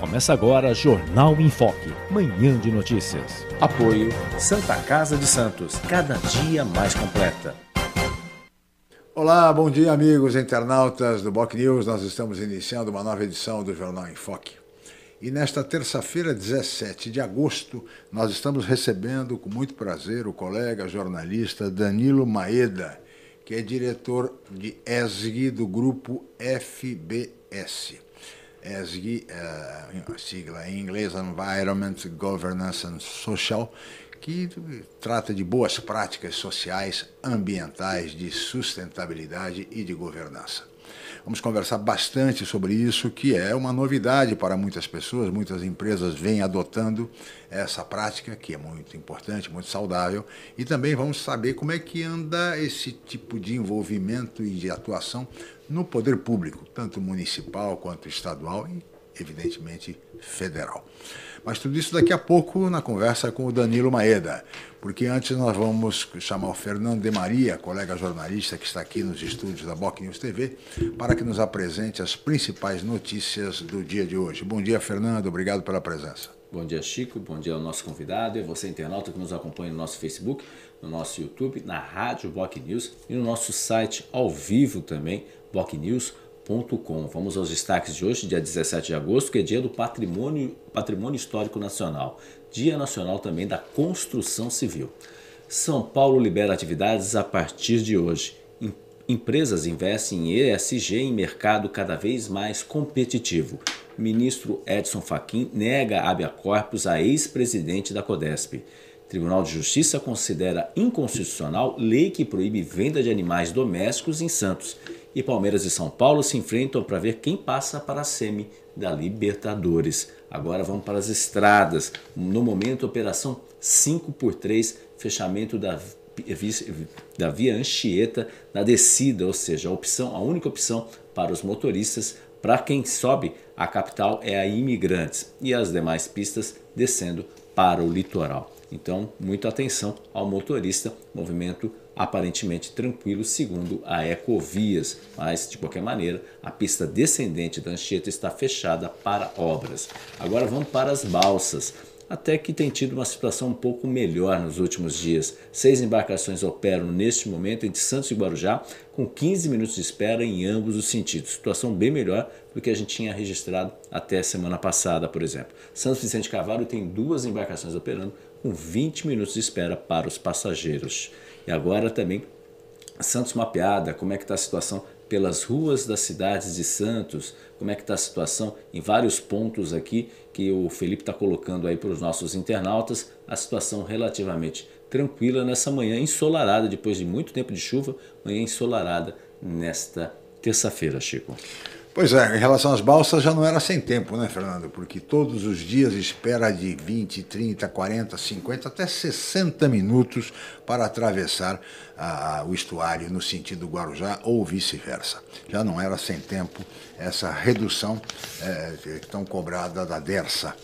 Começa agora Jornal em Foque, manhã de notícias. Apoio Santa Casa de Santos, cada dia mais completa. Olá, bom dia amigos internautas do Boc News. Nós estamos iniciando uma nova edição do Jornal em Foque. E nesta terça-feira, 17 de agosto, nós estamos recebendo com muito prazer o colega jornalista Danilo Maeda, que é diretor de ESG do grupo FBS. ESG, uh, a sigla em inglês Environment, Governance and Social, que trata de boas práticas sociais, ambientais, de sustentabilidade e de governança. Vamos conversar bastante sobre isso, que é uma novidade para muitas pessoas, muitas empresas vêm adotando essa prática, que é muito importante, muito saudável, e também vamos saber como é que anda esse tipo de envolvimento e de atuação no poder público, tanto municipal quanto estadual e, evidentemente, federal. Mas tudo isso daqui a pouco na conversa com o Danilo Maeda, porque antes nós vamos chamar o Fernando de Maria, colega jornalista que está aqui nos estúdios da Boc News TV, para que nos apresente as principais notícias do dia de hoje. Bom dia, Fernando, obrigado pela presença. Bom dia, Chico. Bom dia ao nosso convidado e você, internauta, que nos acompanha no nosso Facebook, no nosso YouTube, na Rádio Boc News e no nosso site ao vivo também, bocnews.com Vamos aos destaques de hoje, dia 17 de agosto, que é dia do Patrimônio, Patrimônio Histórico Nacional, Dia Nacional também da Construção Civil. São Paulo libera atividades a partir de hoje. Empresas investem em ESG em mercado cada vez mais competitivo. Ministro Edson Fachin nega habeas corpus a ex-presidente da Codesp. Tribunal de Justiça considera inconstitucional lei que proíbe venda de animais domésticos em Santos e Palmeiras e São Paulo se enfrentam para ver quem passa para a semi da Libertadores. Agora vamos para as estradas. No momento, operação 5 por 3 fechamento da, da via Anchieta na descida, ou seja, a opção, a única opção para os motoristas, para quem sobe a capital é a imigrantes e as demais pistas descendo para o litoral. Então, muita atenção ao motorista, movimento aparentemente tranquilo, segundo a Ecovias, mas de qualquer maneira, a pista descendente da Anchieta está fechada para obras. Agora vamos para as balsas. Até que tem tido uma situação um pouco melhor nos últimos dias. Seis embarcações operam neste momento entre Santos e Guarujá, com 15 minutos de espera em ambos os sentidos. Situação bem melhor do que a gente tinha registrado até semana passada, por exemplo. Santos Vicente Carvalho tem duas embarcações operando com 20 minutos de espera para os passageiros. E agora também Santos mapeada, como é que está a situação pelas ruas das cidades de Santos, como é que está a situação em vários pontos aqui que o Felipe está colocando aí para os nossos internautas, a situação relativamente tranquila nessa manhã ensolarada, depois de muito tempo de chuva, manhã ensolarada nesta terça-feira, Chico. Pois é, em relação às balsas já não era sem tempo, né, Fernando? Porque todos os dias espera de 20, 30, 40, 50, até 60 minutos para atravessar ah, o estuário no sentido Guarujá ou vice-versa. Já não era sem tempo essa redução é, tão cobrada da DERSA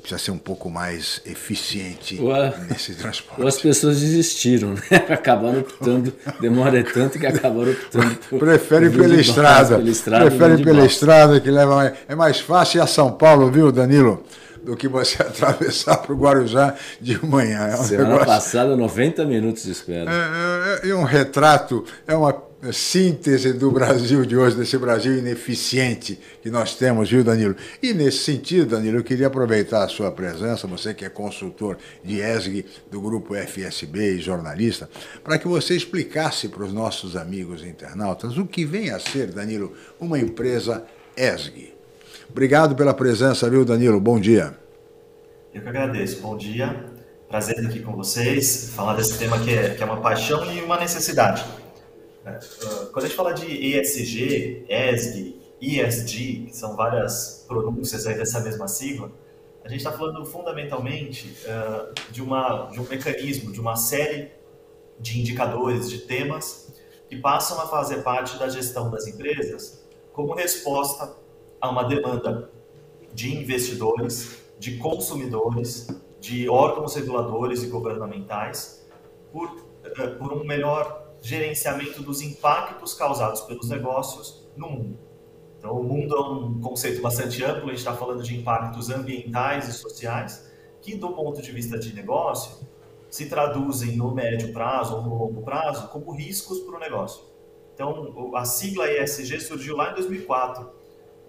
precisa ser um pouco mais eficiente nesse transporte. Ou as pessoas desistiram, né? acabaram optando, demora tanto que acabaram optando por. Prefere pela estrada. Pela estrada Prefere pela estrada que leva mais. É mais fácil ir a São Paulo, viu, Danilo? Do que você atravessar para o Guarujá de manhã. É um Semana negócio... passada, 90 minutos de espera. É, é, é um retrato, é uma síntese do Brasil de hoje, desse Brasil ineficiente que nós temos, viu, Danilo? E nesse sentido, Danilo, eu queria aproveitar a sua presença, você que é consultor de ESG do grupo FSB e jornalista, para que você explicasse para os nossos amigos internautas o que vem a ser, Danilo, uma empresa ESG. Obrigado pela presença, viu, Danilo? Bom dia. Eu que agradeço. Bom dia. Prazer estar aqui com vocês, falar desse tema que é, que é uma paixão e uma necessidade. É, quando a gente fala de ESG, ESG, ESG, que são várias pronúncias aí dessa mesma sigla, a gente está falando fundamentalmente uh, de, uma, de um mecanismo, de uma série de indicadores, de temas que passam a fazer parte da gestão das empresas como resposta a uma demanda de investidores, de consumidores, de órgãos reguladores e governamentais por, uh, por um melhor gerenciamento dos impactos causados pelos negócios no mundo. Então, o mundo é um conceito bastante amplo, a gente está falando de impactos ambientais e sociais, que, do ponto de vista de negócio, se traduzem no médio prazo ou no longo prazo como riscos para o negócio. Então, a sigla ESG surgiu lá em 2004.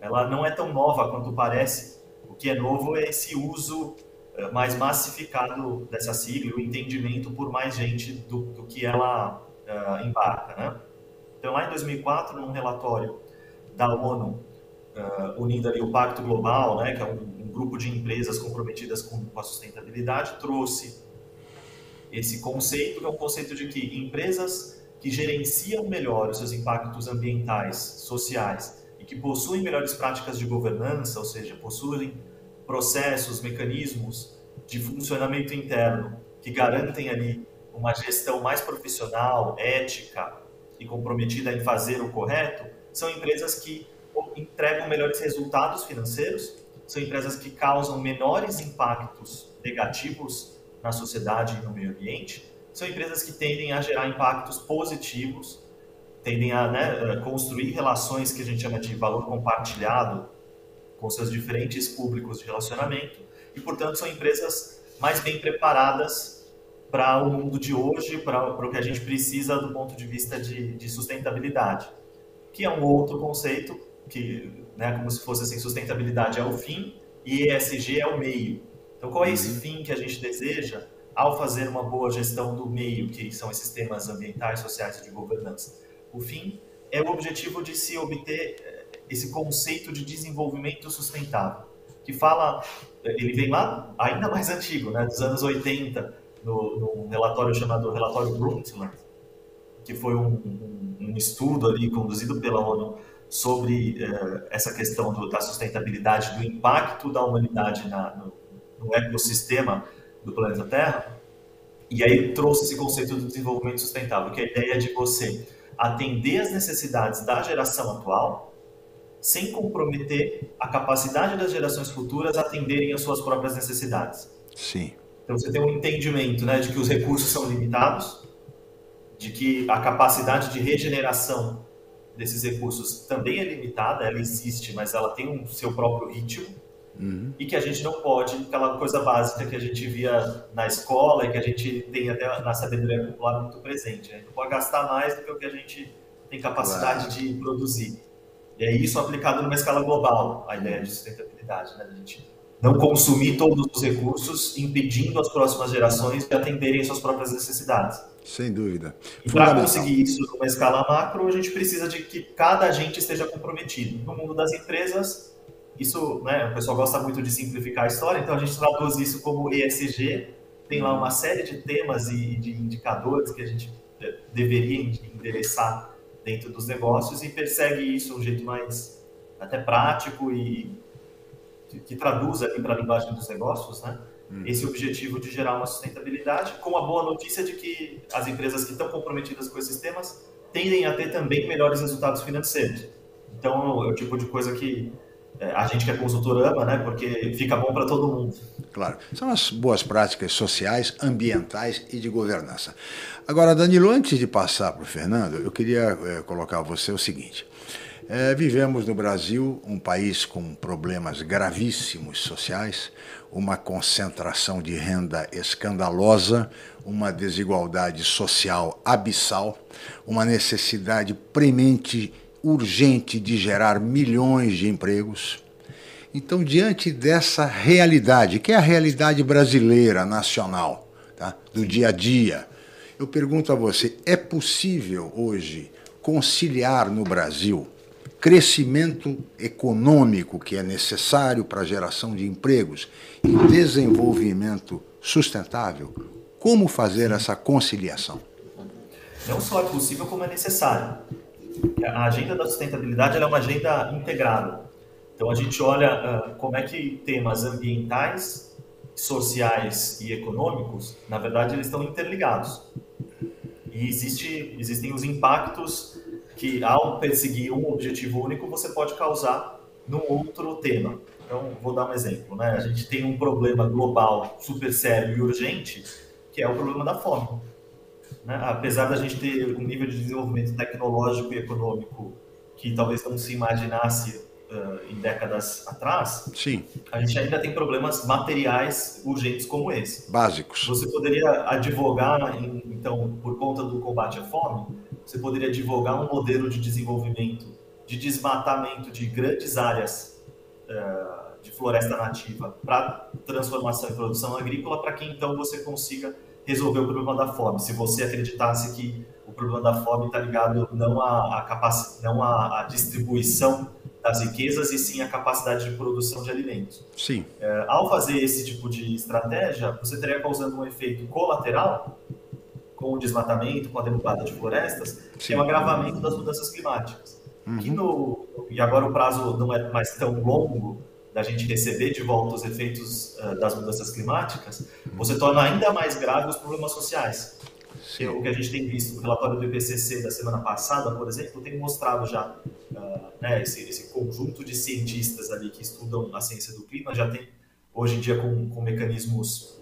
Ela não é tão nova quanto parece. O que é novo é esse uso eh, mais massificado dessa sigla, o entendimento por mais gente do, do que ela uh, embarca. Né? Então, lá em 2004, num relatório da ONU, uh, unindo ali o Pacto Global, né, que é um, um grupo de empresas comprometidas com, com, a sustentabilidade, trouxe esse conceito, que é um conceito de que empresas que gerenciam melhor os seus impactos ambientais, sociais que possuem melhores práticas de governança, ou seja, possuem processos, mecanismos de funcionamento interno que garantem ali uma gestão mais profissional, ética e comprometida em fazer o correto, são empresas que entregam melhores resultados financeiros, são empresas que causam menores impactos negativos na sociedade e no meio ambiente, são empresas que tendem a gerar impactos positivos, tendem a né, eh, construir relações que a gente chama de valor compartilhado com seus diferentes públicos de relacionamento e, portanto, são empresas mais bem preparadas para o mundo de hoje, para, para o que a gente precisa do ponto de vista de, de sustentabilidade que é um outro conceito que, né, como se fosse assim, sustentabilidade é o fim e ESG é o meio. Então, qual é esse uhum. fim que a gente deseja ao fazer uma boa gestão do meio, que são esses temas ambientais, sociais e de governança? O fim é o objetivo de se obter eh, esse conceito de desenvolvimento sustentável, que fala, ele vem lá ainda mais antigo, né, dos anos 80, no, num relatório chamado Relatório Brundtland, que foi um, um, um estudo ali conduzido pela ONU sobre uh, essa questão do, da sustentabilidade, do impacto da humanidade na, no, no, ecossistema do planeta Terra. E aí trouxe esse conceito do desenvolvimento sustentável, que é a ideia de você atender às necessidades da geração atual, sem comprometer a capacidade das gerações futuras atenderem às suas próprias necessidades. Sim. Então você tem um entendimento né, de que os recursos são limitados, de que a capacidade de regeneração desses recursos também é limitada, ela existe, mas ela tem um seu próprio ritmo. Uhum. E que a gente não pode, aquela coisa básica que a gente via na escola e que a gente tem até na sabedoria popular muito presente. Né? Não pode gastar mais do que o que a gente tem capacidade claro. de produzir. E é isso aplicado numa escala global, a ideia de sustentabilidade. Né? A gente não consumir todos os recursos, impedindo as próximas gerações de atenderem suas próprias necessidades. Sem dúvida. Para conseguir isso numa escala macro, a gente precisa de que cada agente esteja comprometido. No mundo das empresas, isso, né, o pessoal gosta muito de simplificar a história, então a gente traduz isso como ESG, tem lá uma série de temas e de indicadores que a gente deveria endereçar dentro dos negócios e persegue isso de um jeito mais até prático e que traduz aqui para a linguagem dos negócios, né? Hum. Esse objetivo de gerar uma sustentabilidade, com a boa notícia de que as empresas que estão comprometidas com esses temas tendem a ter também melhores resultados financeiros. Então, é o tipo de coisa que a gente que é consultor ama, né? Porque fica bom para todo mundo. Claro. São as boas práticas sociais, ambientais e de governança. Agora, Danilo, antes de passar para o Fernando, eu queria é, colocar a você o seguinte. É, vivemos no Brasil um país com problemas gravíssimos sociais, uma concentração de renda escandalosa, uma desigualdade social abissal, uma necessidade premente, urgente de gerar milhões de empregos. Então, diante dessa realidade, que é a realidade brasileira, nacional, tá? do dia a dia, eu pergunto a você: é possível hoje conciliar no Brasil crescimento econômico que é necessário para a geração de empregos e desenvolvimento sustentável, como fazer essa conciliação? Não só é possível, como é necessário. A agenda da sustentabilidade é uma agenda integrada. Então a gente olha uh, como é que temas ambientais, sociais e econômicos, na verdade, eles estão interligados. E existe, existem os impactos que, ao perseguir um objetivo único, você pode causar num outro tema. Então, vou dar um exemplo. Né? A gente tem um problema global super sério e urgente, que é o problema da fome. Né? Apesar da gente ter um nível de desenvolvimento tecnológico e econômico que talvez não se imaginasse uh, em décadas atrás, Sim. a gente ainda tem problemas materiais urgentes como esse. Básicos. Você poderia advogar, em, então, por conta do combate à fome, você poderia advogar um modelo de desenvolvimento, de desmatamento de grandes áreas uh, de floresta nativa para transformação em produção agrícola, para que então você consiga resolver o problema da fome. Se você acreditasse que o problema da fome está ligado não à, à, capac... não à, à, distribuição das riquezas, e sim à capacidade de produção de alimentos. Sim. É, ao fazer esse tipo de estratégia, você estaria causando um efeito colateral com o desmatamento, com a derrubada de florestas, sim. que é o agravamento das mudanças climáticas. Uhum. Que no, e agora o prazo não é mais tão longo da gente receber de volta os efeitos uh, das mudanças climáticas, você torna ainda mais grave os problemas sociais. Sim. O que a gente tem visto no relatório do IPCC da semana passada, por exemplo, tem mostrado já uh, né, esse, esse, conjunto de cientistas ali que estudam a ciência do clima, já tem hoje em dia com, com mecanismos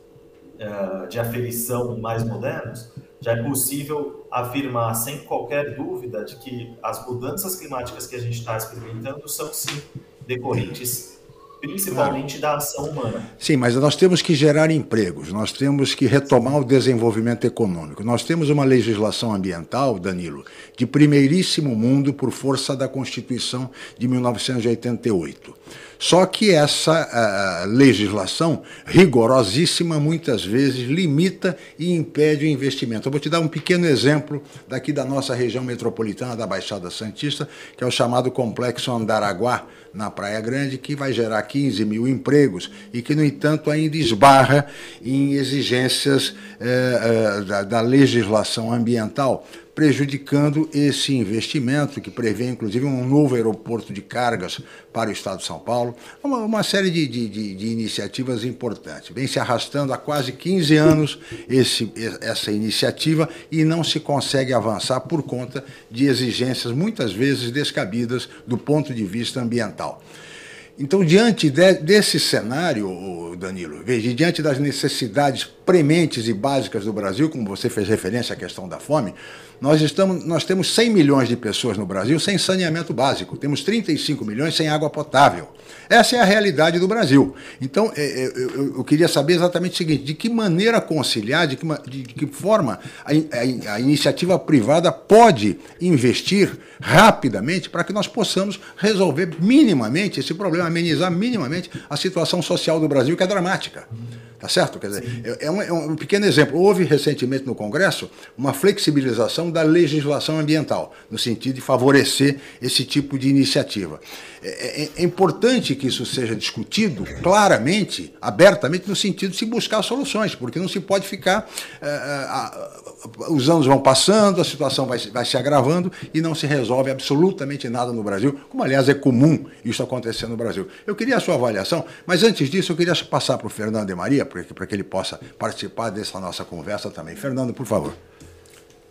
uh, de aferição mais modernos, já é possível afirmar sem qualquer dúvida de que as mudanças climáticas que a gente está experimentando são sim decorrentes principalmente claro. da ação humana. Sim, mas nós temos que gerar empregos, nós temos que retomar o desenvolvimento econômico. Nós temos uma legislação ambiental, Danilo, de primeiríssimo mundo por força da Constituição de 1988. Só que essa legislação rigorosíssima muitas vezes limita e impede o investimento. Eu vou te dar um pequeno exemplo daqui da nossa região metropolitana da Baixada Santista, que é o chamado Complexo Andaraguá, na Praia Grande, que vai gerar 15 mil empregos e que, no entanto, ainda esbarra em exigências eh, eh, da, da legislação ambiental prejudicando esse investimento, que prevê inclusive um novo aeroporto de cargas para o Estado de São Paulo, uma, uma série de, de, de, iniciativas importantes. Vem se arrastando há quase 15 anos esse, essa iniciativa e não se consegue avançar por conta de exigências muitas vezes descabidas do ponto de vista ambiental. Então, diante de, desse cenário, Danilo, veja, diante das necessidades prementes e básicas do Brasil, como você fez referência à questão da fome, nós, estamos, nós temos 100 milhões de pessoas no Brasil sem saneamento básico, temos 35 milhões sem água potável. Essa é a realidade do Brasil. Então, é, é, eu, queria saber exatamente o seguinte: de que maneira conciliar, de que, de que forma a, a, a iniciativa privada pode investir rapidamente para que nós possamos resolver minimamente esse problema, amenizar minimamente a situação social do Brasil, que é dramática. Tá certo? Quer dizer, é, é um, é um, pequeno exemplo. Houve recentemente no Congresso uma flexibilização da legislação ambiental, no sentido de favorecer esse tipo de iniciativa. É, é, é, importante que isso seja discutido claramente, abertamente, no sentido de se buscar soluções, porque não se pode ficar. Uh, os anos vão passando, a situação vai, vai se agravando e não se resolve absolutamente nada no Brasil, como aliás é comum isso acontecer no Brasil. Eu queria a sua avaliação, mas antes disso eu queria passar para o Fernando e Maria, para que ele possa participar dessa nossa conversa também. Fernando, por favor.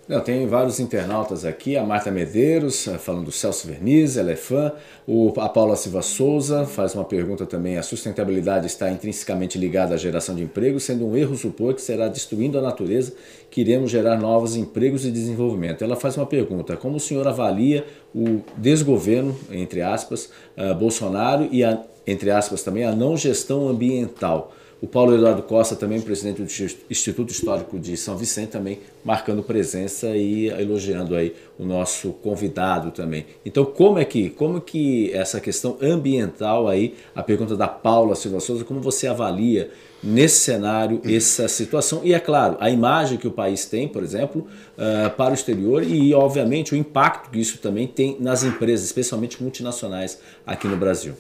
Não, tem vários internautas aqui, a Marta Medeiros, eh, falando do Celso Verniz, ela é fã, o, a Paula Silva Souza faz uma pergunta também, a sustentabilidade está intrinsecamente ligada à geração de empregos, sendo um erro supor que será destruindo a natureza que iremos gerar novos empregos e desenvolvimento. Ela faz uma pergunta, como o senhor avalia o desgoverno, entre aspas, uh, Bolsonaro e, a, entre aspas, também a não gestão ambiental? O Paulo Eduardo Costa, também presidente do Instituto Histórico de São Vicente, também marcando presença e elogiando aí o nosso convidado também. Então, como é que, como que essa questão ambiental aí, a pergunta da Paula Silva Souza, como você avalia nesse cenário essa situação e é claro a imagem que o país tem, por exemplo, uh, para o exterior e obviamente o impacto que isso também tem nas empresas, especialmente multinacionais aqui no Brasil.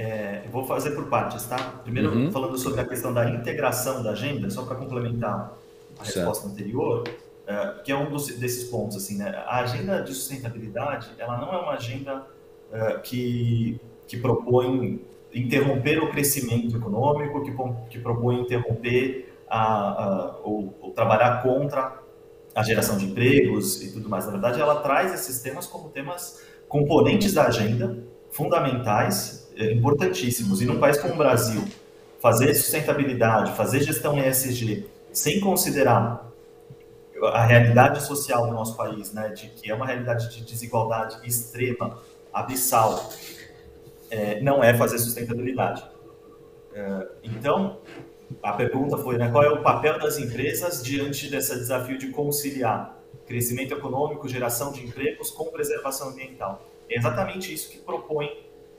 É, vou fazer por partes, tá? Primeiro, uhum. falando sobre a questão da integração da agenda, só para complementar a certo. resposta anterior, uh, que é um dos, desses pontos. Assim, né? A agenda de sustentabilidade ela não é uma agenda uh, que, que propõe interromper o crescimento econômico, que, que propõe interromper a, a, ou, ou trabalhar contra a geração de empregos e tudo mais. Na verdade, ela traz esses temas como temas componentes da agenda, fundamentais, importantíssimos. E num país como o Brasil, fazer sustentabilidade, fazer gestão ESG, sem considerar a realidade social do nosso país, né, de que é uma realidade de desigualdade extrema, abissal, é, não é fazer sustentabilidade. É, então, a pergunta foi, né, qual é o papel das empresas diante desse desafio de conciliar crescimento econômico, geração de empregos com preservação ambiental? É exatamente isso que propõe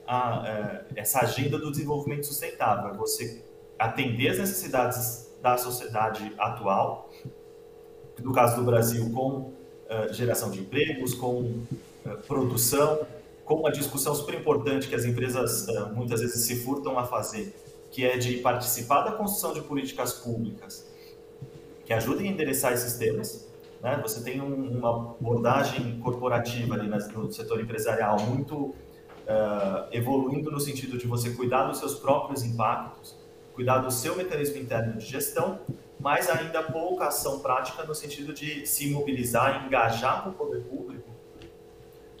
a, é, essa agenda do desenvolvimento sustentável, é você atender as necessidades da sociedade atual, no caso do Brasil, com uh, geração de empregos, com produção, com uma discussão super importante que as empresas muitas vezes se furtam a fazer, que é de participar da construção de políticas públicas que ajudem a endereçar esses temas. Né? Você tem um, uma abordagem corporativa ali no setor empresarial muito uh, evoluindo no sentido de você cuidar dos seus próprios impactos, cuidar do seu mecanismo interno de gestão, mas ainda pouca ação prática no sentido de se mobilizar, engajar com o poder público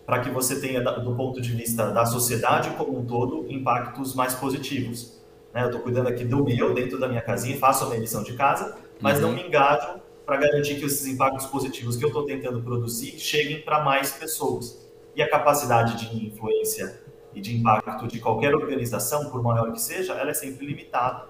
para que você tenha, do ponto de vista da sociedade como um todo, impactos mais positivos. Né? Eu estou cuidando aqui do meu, dentro da minha casinha, faço a minha lição de casa, mas uhum. não me engajo para garantir que esses impactos positivos que eu estou tentando produzir cheguem para mais pessoas. E a capacidade de influência e de impacto de qualquer organização, por maior que seja, ela é sempre limitada.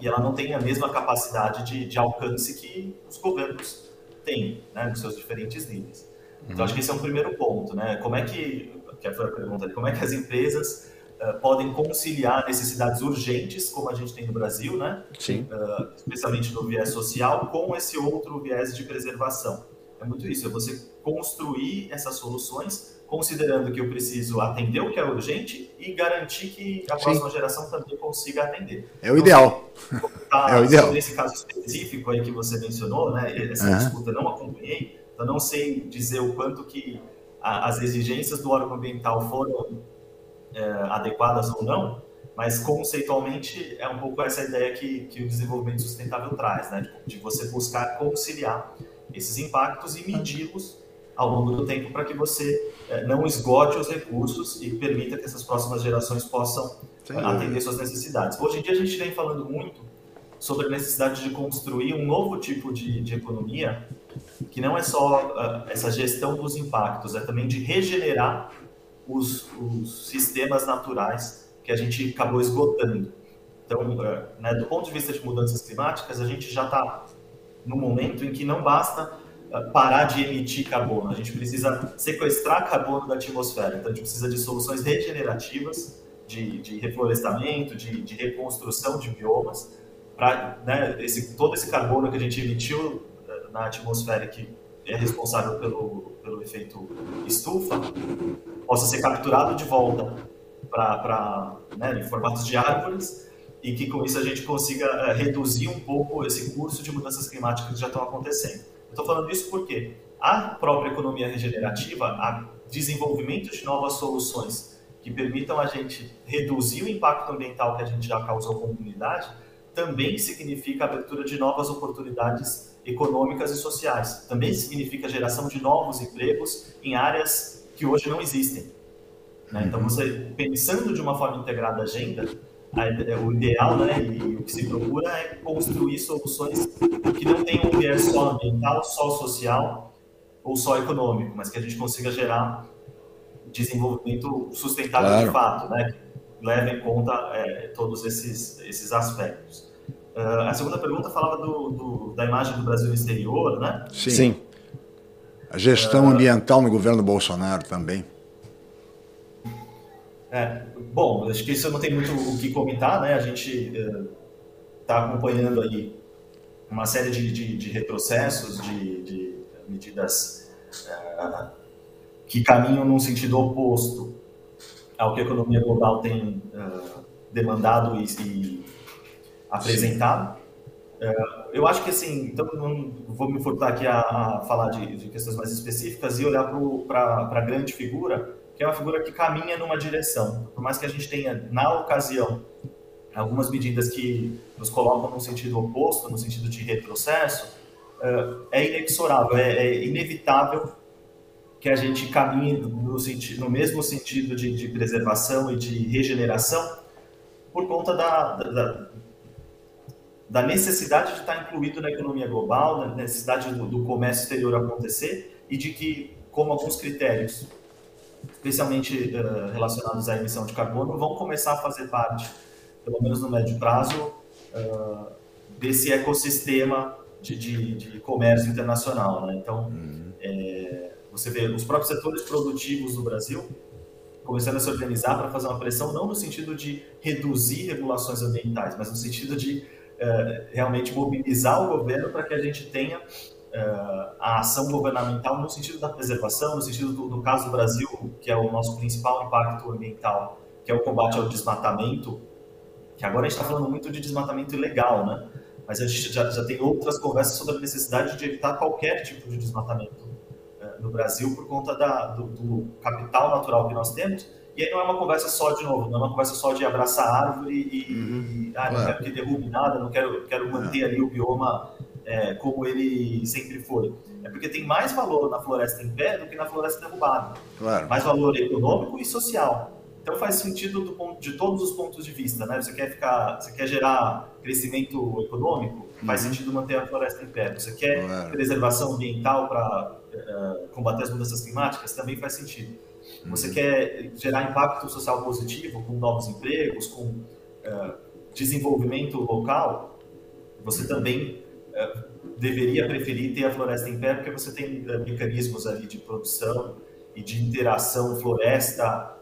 E ela não tem a mesma capacidade de, de alcance que os governos têm, né, nos seus diferentes níveis. Então, uhum. acho que esse é um primeiro ponto, né? Como é que, que foi a pergunta, como é que as empresas uh, podem conciliar necessidades urgentes, como a gente tem no Brasil, né? Sim. Uh, especialmente no viés social, com esse outro viés de preservação. É muito isso, é você construir essas soluções considerando que eu preciso atender o que é urgente e garantir que a próxima Sim. geração também consiga atender. É o ideal. Tá, é o ideal. Nesse caso específico aí que você mencionou, né? Essa uhum. disputa não acompanhei, eu não sei dizer o quanto que a, as exigências do órgão ambiental foram é, adequadas ou não, mas conceitualmente é um pouco essa ideia que, que o desenvolvimento sustentável traz, né? De, de você buscar conciliar esses impactos e medi-los ao longo do tempo para que você é, não esgote os recursos e permita que essas próximas gerações possam Sim. atender suas necessidades. Hoje em dia a gente vem falando muito sobre a necessidade de construir um novo tipo de, de economia que não é só uh, essa gestão dos impactos, é também de regenerar os, os sistemas naturais que a gente acabou esgotando. Então, uh, né, do ponto de vista de mudanças climáticas, a gente já está no momento em que não basta uh, parar de emitir carbono, a gente precisa sequestrar carbono da atmosfera. Então, a gente precisa de soluções regenerativas, de, de reflorestamento, de, de reconstrução de biomas, para né, esse, todo esse carbono que a gente emitiu na atmosfera que é responsável pelo, pelo efeito estufa possa ser capturado de volta para né, em formatos de árvores e que com isso a gente consiga é, reduzir um pouco esse curso de mudanças climáticas que já estão acontecendo. Estou falando isso porque a própria economia regenerativa, a desenvolvimento de novas soluções que permitam a gente reduzir o impacto ambiental que a gente já causou com a comunidade, também significa a abertura de novas oportunidades econômicas e sociais. Também significa geração de novos empregos em áreas que hoje não existem. Né? Então, você pensando de uma forma integrada a agenda, o ideal né, e o que se procura é construir soluções que não tenham um viés só ambiental, só social ou só econômico, mas que a gente consiga gerar desenvolvimento sustentável claro. de fato, né? que leve em conta é, todos esses, esses aspectos. Uh, a segunda pergunta falava do, do, da imagem do Brasil exterior, né? Sim. Sim. A gestão uh, ambiental no governo Bolsonaro também. É, bom, acho que isso não tem muito o que comentar, né? A gente está uh, acompanhando aí uma série de, de, de retrocessos, de, de medidas que caminham num sentido oposto ao que a economia global tem demandado e, e apresentado. É, eu acho que assim, então não vou me furtar aqui a, a falar de, de, questões mais específicas e olhar para a grande figura, que é uma figura que caminha numa direção. Por mais que a gente tenha, na ocasião, algumas medidas que nos colocam no sentido oposto, no sentido de retrocesso, é inexorável, é, é inevitável que a gente caminhe no, sentido, no mesmo sentido de, de, preservação e de regeneração por conta da, da, da, necessidade de estar incluído na economia global, da necessidade do, do comércio exterior acontecer e de que, como alguns critérios, especialmente uh, relacionados à emissão de carbono, vão começar a fazer parte, pelo menos no médio prazo, uh, desse ecossistema de, de, de, comércio internacional. Né? Então, uhum. é, você vê os próprios setores produtivos do Brasil começando a se organizar para fazer uma pressão, não no sentido de reduzir regulações ambientais, mas no sentido de realmente mobilizar o governo para que a gente tenha a ação governamental no sentido da preservação, no sentido do, do, caso do Brasil, que é o nosso principal impacto ambiental, que é o combate ao desmatamento, que agora a gente está falando muito de desmatamento ilegal, né? Mas a gente já, já tem outras conversas sobre a necessidade de evitar qualquer tipo de desmatamento no Brasil por conta da, do, do, capital natural que nós temos. E aí não é uma conversa só, de novo, não é uma conversa só de abraçar a árvore e, uhum. e ah, não quero que derrube nada, não quero, quero manter ali o bioma é, como ele sempre foi. É porque tem mais valor na floresta em pé do que na floresta derrubada. Claro. Mais valor econômico e social. Então faz sentido do ponto, de todos os pontos de vista, né? Você quer ficar, você quer gerar crescimento econômico, faz uhum. sentido manter a floresta em pé. Você quer claro. preservação ambiental para uh, combater as mudanças climáticas, também faz sentido. Uhum. Você quer gerar impacto social positivo com novos empregos, com uh, desenvolvimento local, você também uh, deveria preferir ter a floresta em pé, porque você tem mecanismos ali de produção e de interação floresta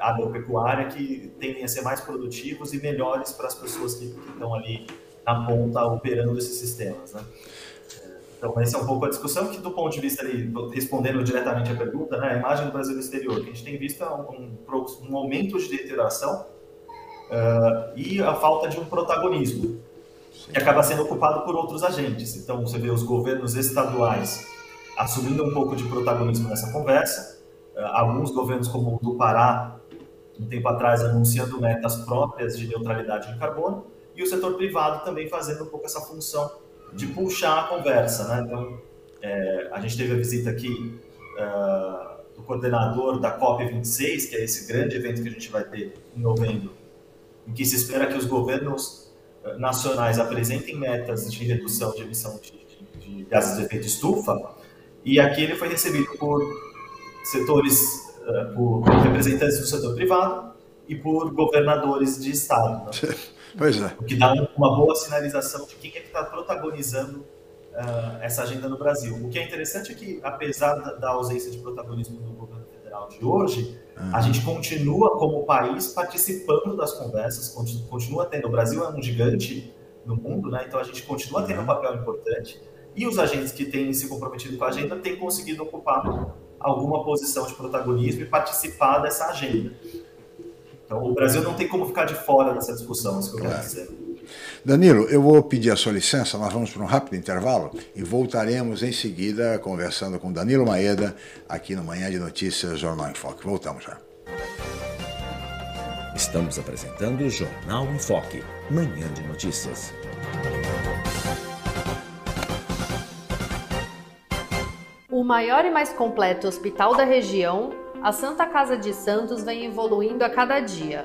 agropecuária que tendem a ser mais produtivos e melhores para as pessoas que, que estão ali na ponta operando esses sistemas. Né? Então, essa é um pouco a discussão que, do ponto de vista, ali, respondendo diretamente à pergunta, né, a imagem do Brasil no exterior, que a gente tem visto é um, um, um aumento de deterioração uh, e a falta de um protagonismo, que acaba sendo ocupado por outros agentes. Então, você vê os governos estaduais assumindo um pouco de protagonismo nessa conversa, uh, alguns governos, como o do Pará, um tempo atrás, anunciando metas próprias de neutralidade de carbono, e o setor privado também fazendo um pouco essa função de puxar a conversa, né? Então, é, a gente teve a visita aqui uh, do coordenador da COP26, que é esse grande evento que a gente vai ter em novembro, em que se espera que os governos nacionais apresentem metas de redução de emissão de, de, de, gases de efeito estufa, e aqui ele foi recebido por setores, uh, por representantes do setor privado e por governadores de estado. Né? Pois é. O que dá uma boa sinalização de quem é que está protagonizando uh, essa agenda no Brasil. O que é interessante é que, apesar da, da ausência de protagonismo do governo federal de hoje, uhum. a gente continua, como país, participando das conversas, continua tendo. O Brasil é um gigante no mundo, né? então a gente continua tendo um papel importante. E os agentes que têm se comprometido com a agenda têm conseguido ocupar alguma posição de protagonismo e participar dessa agenda. Então, o Brasil não tem como ficar de fora dessa discussão, isso que eu quero dizer. Danilo, eu vou pedir a sua licença, nós vamos para um rápido intervalo e voltaremos em seguida conversando com Danilo Maeda aqui no Manhã de Notícias Jornal em Foque. Voltamos já. Estamos apresentando o Jornal em Foque, Manhã de Notícias. O maior e mais completo hospital da região a Santa Casa de Santos vem evoluindo a cada dia,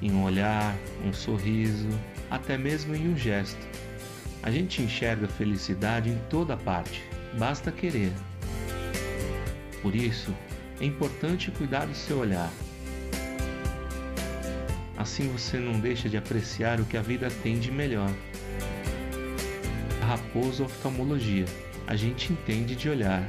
em um olhar, um sorriso, até mesmo em um gesto. A gente enxerga felicidade em toda parte, basta querer. Por isso, é importante cuidar do seu olhar. Assim você não deixa de apreciar o que a vida tem de melhor. Raposo Oftalmologia. A gente entende de olhar.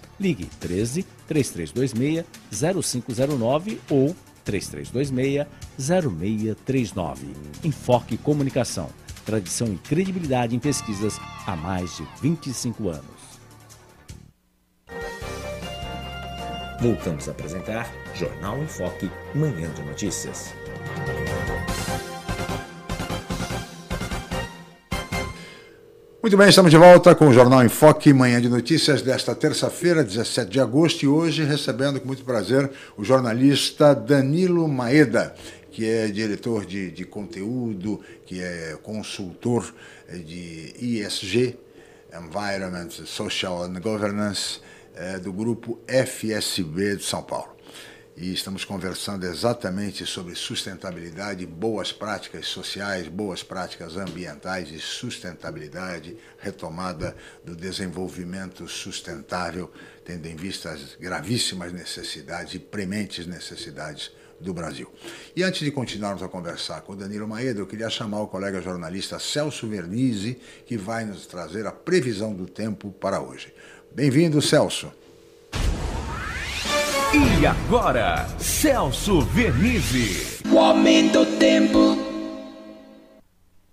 Ligue 13 3326 0509 ou 3326 0639. Enfoque Comunicação. Tradição e credibilidade em pesquisas há mais de 25 anos. Voltamos a apresentar Jornal em Foque, Manhã de Notícias. Muito bem, estamos de volta com o Jornal em Foque, manhã de notícias desta terça-feira, 17 de agosto, e hoje recebendo com muito prazer o jornalista Danilo Maeda, que é diretor de, de conteúdo, que é consultor de ESG, Environment, Social and Governance, é, do grupo FSB de São Paulo e estamos conversando exatamente sobre sustentabilidade, boas práticas sociais, boas práticas ambientais e sustentabilidade, retomada do desenvolvimento sustentável, tendo em vista as gravíssimas necessidades e prementes necessidades do Brasil. E antes de continuarmos a conversar com o Danilo Maeda, eu queria chamar o colega jornalista Celso Vernizzi, que vai nos trazer a previsão do tempo para hoje. Bem-vindo, Celso. E agora, Celso Vernizzi. O aumento do tempo.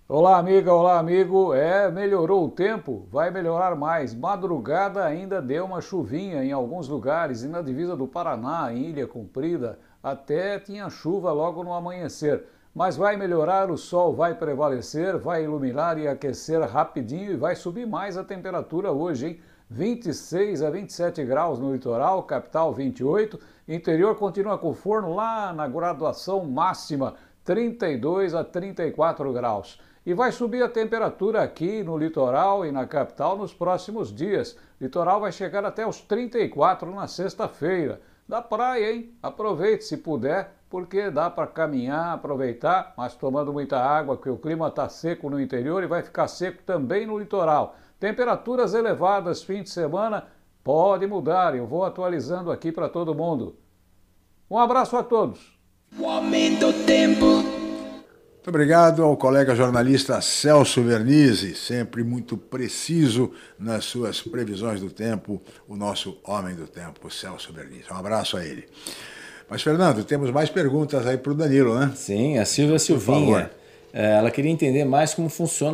Olá, amiga, olá, amigo. É, melhorou o tempo, vai melhorar mais. Madrugada ainda deu uma chuvinha em alguns lugares e na divisa do Paraná, em Ilha Comprida, até tinha chuva logo no amanhecer. Mas vai melhorar, o sol vai prevalecer, vai iluminar e aquecer rapidinho e vai subir mais a temperatura hoje, hein? 26 a 27 graus no litoral, capital 28, interior continua com forno lá na graduação máxima, 32 a 34 graus. E vai subir a temperatura aqui no litoral e na capital nos próximos dias. Litoral vai chegar até os 34 na sexta-feira. Da praia, hein? Aproveite se puder, porque dá para caminhar, aproveitar, mas tomando muita água, porque o clima está seco no interior e vai ficar seco também no litoral. Temperaturas elevadas fim de semana pode mudar, eu vou atualizando aqui para todo mundo. Um abraço a todos. O aumento do tempo. Muito obrigado ao colega jornalista Celso Vernizzi, sempre muito preciso nas suas previsões do tempo, o nosso homem do tempo, Celso Vernizzi. Um abraço a ele. Mas, Fernando, temos mais perguntas aí para o Danilo, né? Sim, a Silvia Silvinha. Eh, Ela queria entender mais como funciona